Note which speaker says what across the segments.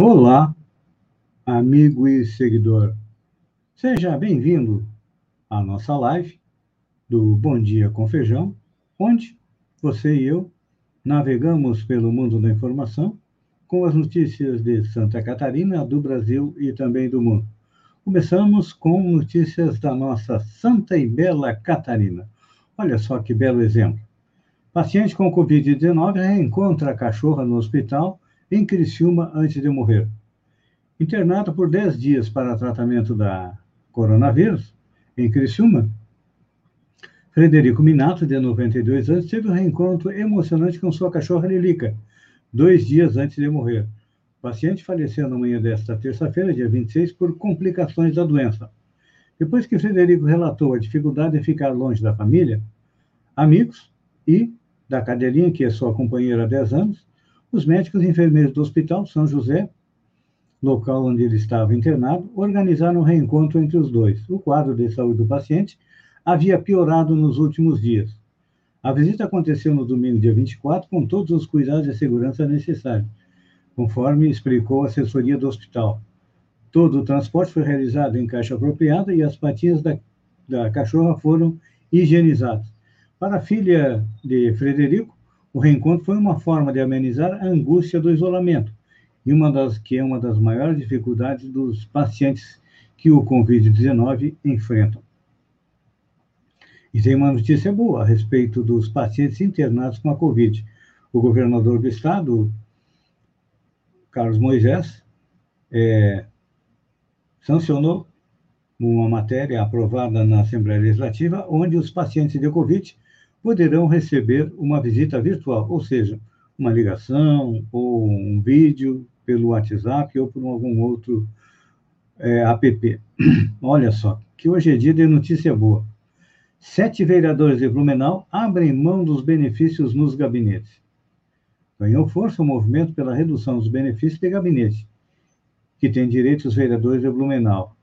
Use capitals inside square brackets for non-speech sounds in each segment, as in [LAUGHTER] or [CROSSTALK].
Speaker 1: Olá, amigo e seguidor. Seja bem-vindo à nossa live do Bom Dia com Feijão, onde você e eu navegamos pelo mundo da informação com as notícias de Santa Catarina, do Brasil e também do mundo. Começamos com notícias da nossa Santa e Bela Catarina. Olha só que belo exemplo. Paciente com Covid-19 reencontra a cachorra no hospital em Criciúma antes de morrer. Internado por 10 dias para tratamento da coronavírus, em Criciúma, Frederico Minato, de 92 anos, teve um reencontro emocionante com sua cachorra Lilica, dois dias antes de morrer. O paciente faleceu na manhã desta terça-feira, dia 26, por complicações da doença. Depois que Frederico relatou a dificuldade de ficar longe da família, amigos e da cadelinha, que é sua companheira há 10 anos, os médicos e enfermeiros do Hospital São José, local onde ele estava internado, organizaram um reencontro entre os dois. O quadro de saúde do paciente havia piorado nos últimos dias. A visita aconteceu no domingo, dia 24, com todos os cuidados de segurança necessários, conforme explicou a assessoria do hospital. Todo o transporte foi realizado em caixa apropriada e as patinhas da, da cachorra foram higienizadas. Para a filha de Frederico, o reencontro foi uma forma de amenizar a angústia do isolamento, e uma das que é uma das maiores dificuldades dos pacientes que o COVID-19 enfrentam. E tem uma notícia boa a respeito dos pacientes internados com a Covid. O governador do estado, Carlos Moisés, é, sancionou uma matéria aprovada na Assembleia Legislativa, onde os pacientes de Covid poderão receber uma visita virtual, ou seja, uma ligação ou um vídeo pelo WhatsApp ou por algum outro é, app. [CLEARS THROAT] Olha só, que hoje é dia de notícia boa. Sete vereadores de Blumenau abrem mão dos benefícios nos gabinetes. Ganhou força o movimento pela redução dos benefícios de gabinete, que tem direito os vereadores de Blumenau.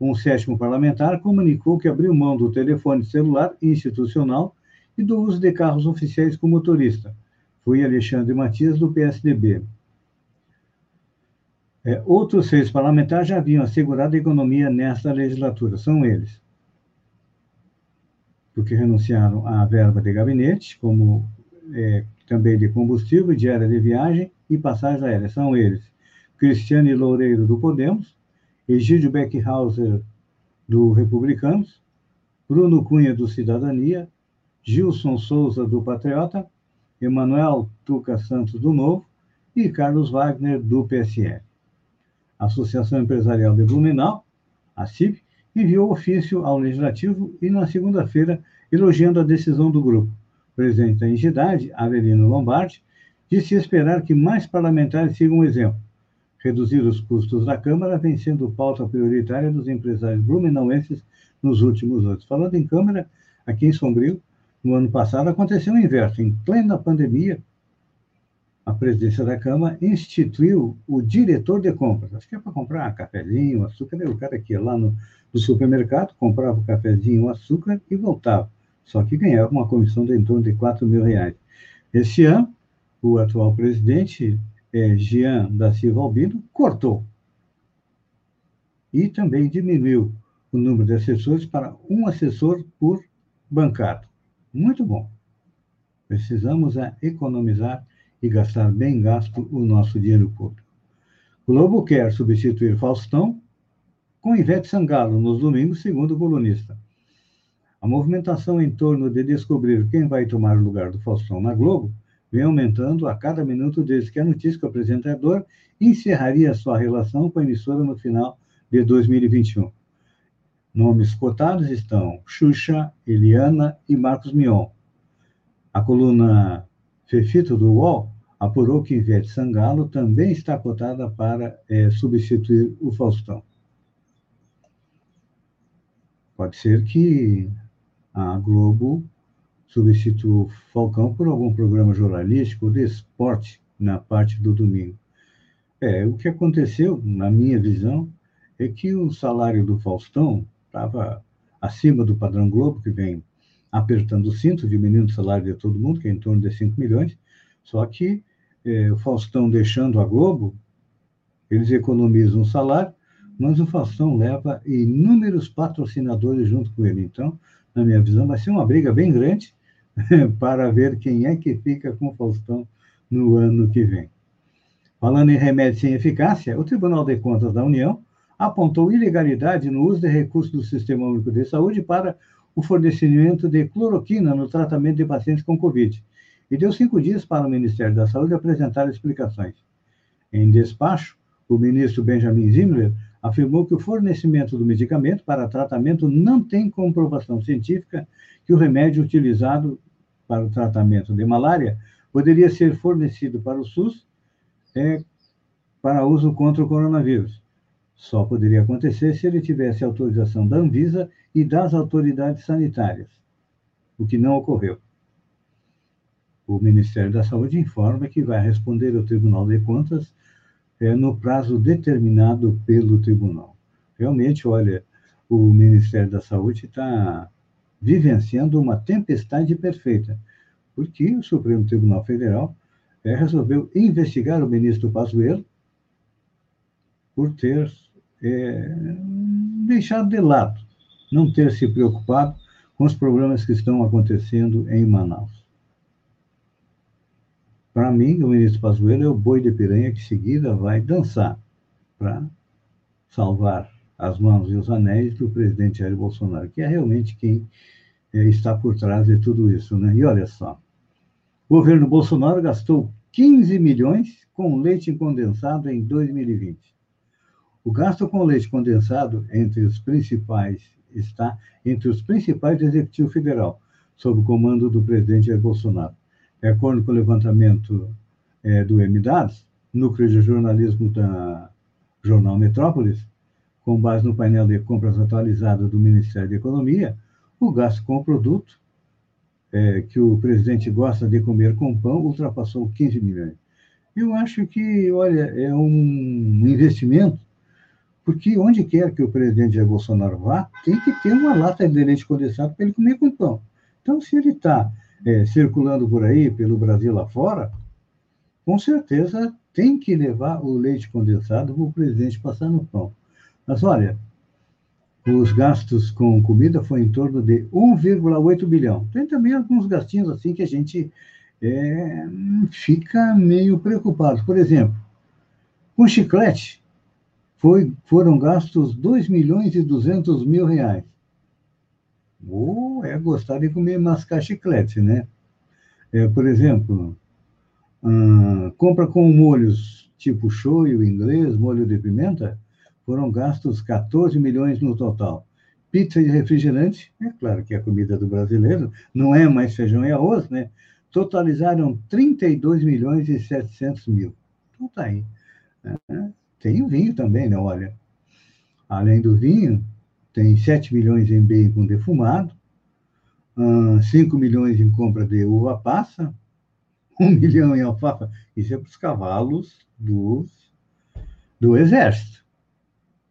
Speaker 1: Um sétimo parlamentar comunicou que abriu mão do telefone celular institucional e do uso de carros oficiais com motorista. Foi Alexandre Matias, do PSDB. É, outros seis parlamentares já haviam assegurado a economia nesta legislatura. São eles. Porque renunciaram à verba de gabinete, como é, também de combustível, diária de viagem e passagens aéreas. São eles. Cristiane Loureiro, do Podemos, Egídio Beckhauser, do Republicanos, Bruno Cunha, do Cidadania, Gilson Souza, do Patriota, Emanuel Tuca Santos, do Novo, e Carlos Wagner, do PSL. A Associação Empresarial de Blumenau, a CIP, enviou ofício ao Legislativo e, na segunda-feira, elogiando a decisão do grupo. O presidente da entidade, Avelino Lombardi, disse esperar que mais parlamentares sigam o exemplo. Reduzir os custos da Câmara vem sendo pauta prioritária dos empresários blumenauenses nos últimos anos. Falando em Câmara, aqui em Sombrio, no ano passado aconteceu o inverso. Em plena pandemia, a presidência da Câmara instituiu o diretor de compras. Acho que é para comprar cafezinho, açúcar. O cara que ia lá no, no supermercado, comprava o cafezinho, o açúcar e voltava. Só que ganhava uma comissão de em torno de 4 mil reais. Esse ano, o atual presidente, é, Jean da Silva Albino, cortou. E também diminuiu o número de assessores para um assessor por bancada. Muito bom. Precisamos é economizar e gastar bem gasto o nosso dinheiro público. Globo quer substituir Faustão com Ivete Sangalo nos domingos, segundo o colunista. A movimentação em torno de descobrir quem vai tomar o lugar do Faustão na Globo vem aumentando a cada minuto desde que a notícia que o apresentador encerraria sua relação com a emissora no final de 2021. Nomes cotados estão Xuxa, Eliana e Marcos Mion. A coluna Fefito do UOL apurou que Ivete Sangalo também está cotada para é, substituir o Faustão. Pode ser que a Globo substitua o Falcão por algum programa jornalístico de esporte na parte do domingo. É, o que aconteceu, na minha visão, é que o salário do Faustão estava acima do padrão Globo, que vem apertando o cinto, diminuindo o salário de todo mundo, que é em torno de 5 milhões, só que eh, o Faustão deixando a Globo, Eles economizam o salário, mas o Faustão leva inúmeros patrocinadores junto com ele. Então, na minha visão, vai ser uma briga bem grande [LAUGHS] para ver quem é que fica com o Faustão no ano que vem. Falando em remédio sem eficácia, o Tribunal de Contas da União apontou ilegalidade no uso de recursos do Sistema Único de Saúde para o fornecimento de cloroquina no tratamento de pacientes com Covid e deu cinco dias para o Ministério da Saúde apresentar explicações. Em despacho, o ministro Benjamin Zimmer afirmou que o fornecimento do medicamento para tratamento não tem comprovação científica que o remédio utilizado para o tratamento de malária poderia ser fornecido para o SUS é, para uso contra o coronavírus. Só poderia acontecer se ele tivesse autorização da Anvisa e das autoridades sanitárias, o que não ocorreu. O Ministério da Saúde informa que vai responder ao Tribunal de Contas é, no prazo determinado pelo tribunal. Realmente, olha, o Ministério da Saúde está vivenciando uma tempestade perfeita, porque o Supremo Tribunal Federal é, resolveu investigar o ministro Pazuello por ter é, deixado de lado, não ter se preocupado com os problemas que estão acontecendo em Manaus. Para mim, o ministro Pazuello é o boi de piranha que, em seguida, vai dançar para salvar as mãos e os anéis do presidente Jair Bolsonaro, que é realmente quem é, está por trás de tudo isso. Né? E olha só, o governo Bolsonaro gastou 15 milhões com leite condensado em 2020. O gasto com leite condensado entre os principais está entre os principais do Executivo Federal, sob o comando do presidente Jair Bolsonaro de acordo com o levantamento é, do MDADS, Núcleo de Jornalismo da Jornal Metrópolis, com base no painel de compras atualizado do Ministério da Economia, o gasto com o produto é, que o presidente gosta de comer com pão ultrapassou 15 milhões. Eu acho que, olha, é um investimento, porque onde quer que o presidente Jair Bolsonaro vá, tem que ter uma lata de leite condensado para ele comer com pão. Então, se ele está é, circulando por aí, pelo Brasil lá fora, com certeza tem que levar o leite condensado para o presidente passar no pão. Mas olha, os gastos com comida foi em torno de 1,8 bilhão. Tem também alguns gastinhos assim que a gente é, fica meio preocupado. Por exemplo, com chiclete foi, foram gastos 2 milhões e 200 mil reais. Ou é gostar de comer mascar chiclete, né? É, por exemplo, hum, compra com molhos tipo shoyu inglês, molho de pimenta, foram gastos 14 milhões no total. Pizza e refrigerante, é claro que é a comida do brasileiro, não é mais feijão e arroz, né? Totalizaram 32 milhões e 700 mil. Então tá aí. É, tem o vinho também, né? Olha, além do vinho, tem 7 milhões em bem com defumado, 5 milhões em compra de uva passa, 1 [LAUGHS] milhão em alfafa. Isso é para os cavalos dos, do Exército.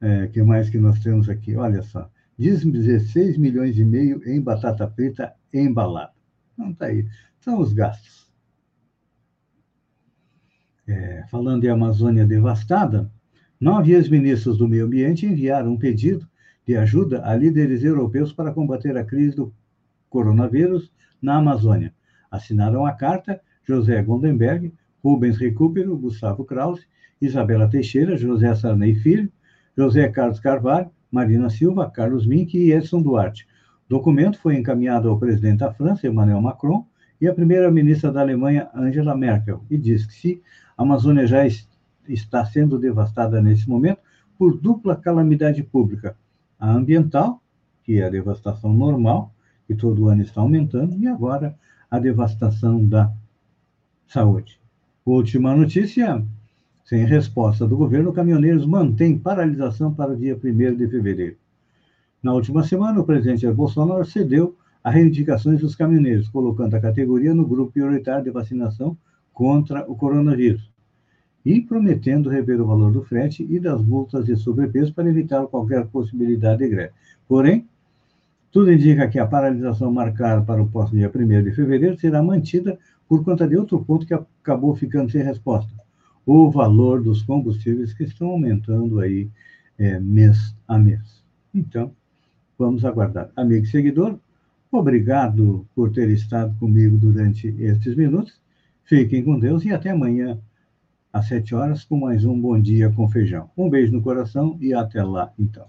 Speaker 1: É, que mais que nós temos aqui? Olha só, 16 milhões e meio em batata frita embalada. Então tá aí, são os gastos. É, falando em Amazônia devastada, nove ex-ministros do meio ambiente enviaram um pedido de ajuda a líderes europeus para combater a crise do coronavírus na Amazônia. Assinaram a carta José Gondenberg, Rubens Recupero, Gustavo Krause, Isabela Teixeira, José Sarney Filho, José Carlos Carvalho, Marina Silva, Carlos Mink e Edson Duarte. O documento foi encaminhado ao presidente da França, Emmanuel Macron, e à primeira-ministra da Alemanha, Angela Merkel, e diz que se a Amazônia já está sendo devastada nesse momento por dupla calamidade pública, a ambiental, que é a devastação normal, que todo ano está aumentando, e agora a devastação da saúde. Última notícia: sem resposta do governo, caminhoneiros mantêm paralisação para o dia 1 de fevereiro. Na última semana, o presidente Bolsonaro cedeu a reivindicações dos caminhoneiros, colocando a categoria no grupo prioritário de vacinação contra o coronavírus e prometendo rever o valor do frete e das multas de sobrepeso para evitar qualquer possibilidade de greve. Porém, tudo indica que a paralisação marcada para o próximo dia 1 de fevereiro será mantida por conta de outro ponto que acabou ficando sem resposta. o valor dos combustíveis que estão aumentando aí é, mês a mês. Então, vamos aguardar. Amigo e seguidor, obrigado por ter estado comigo durante estes minutos. Fiquem com Deus e até amanhã, às sete horas, com mais um Bom Dia com Feijão. Um beijo no coração e até lá, então.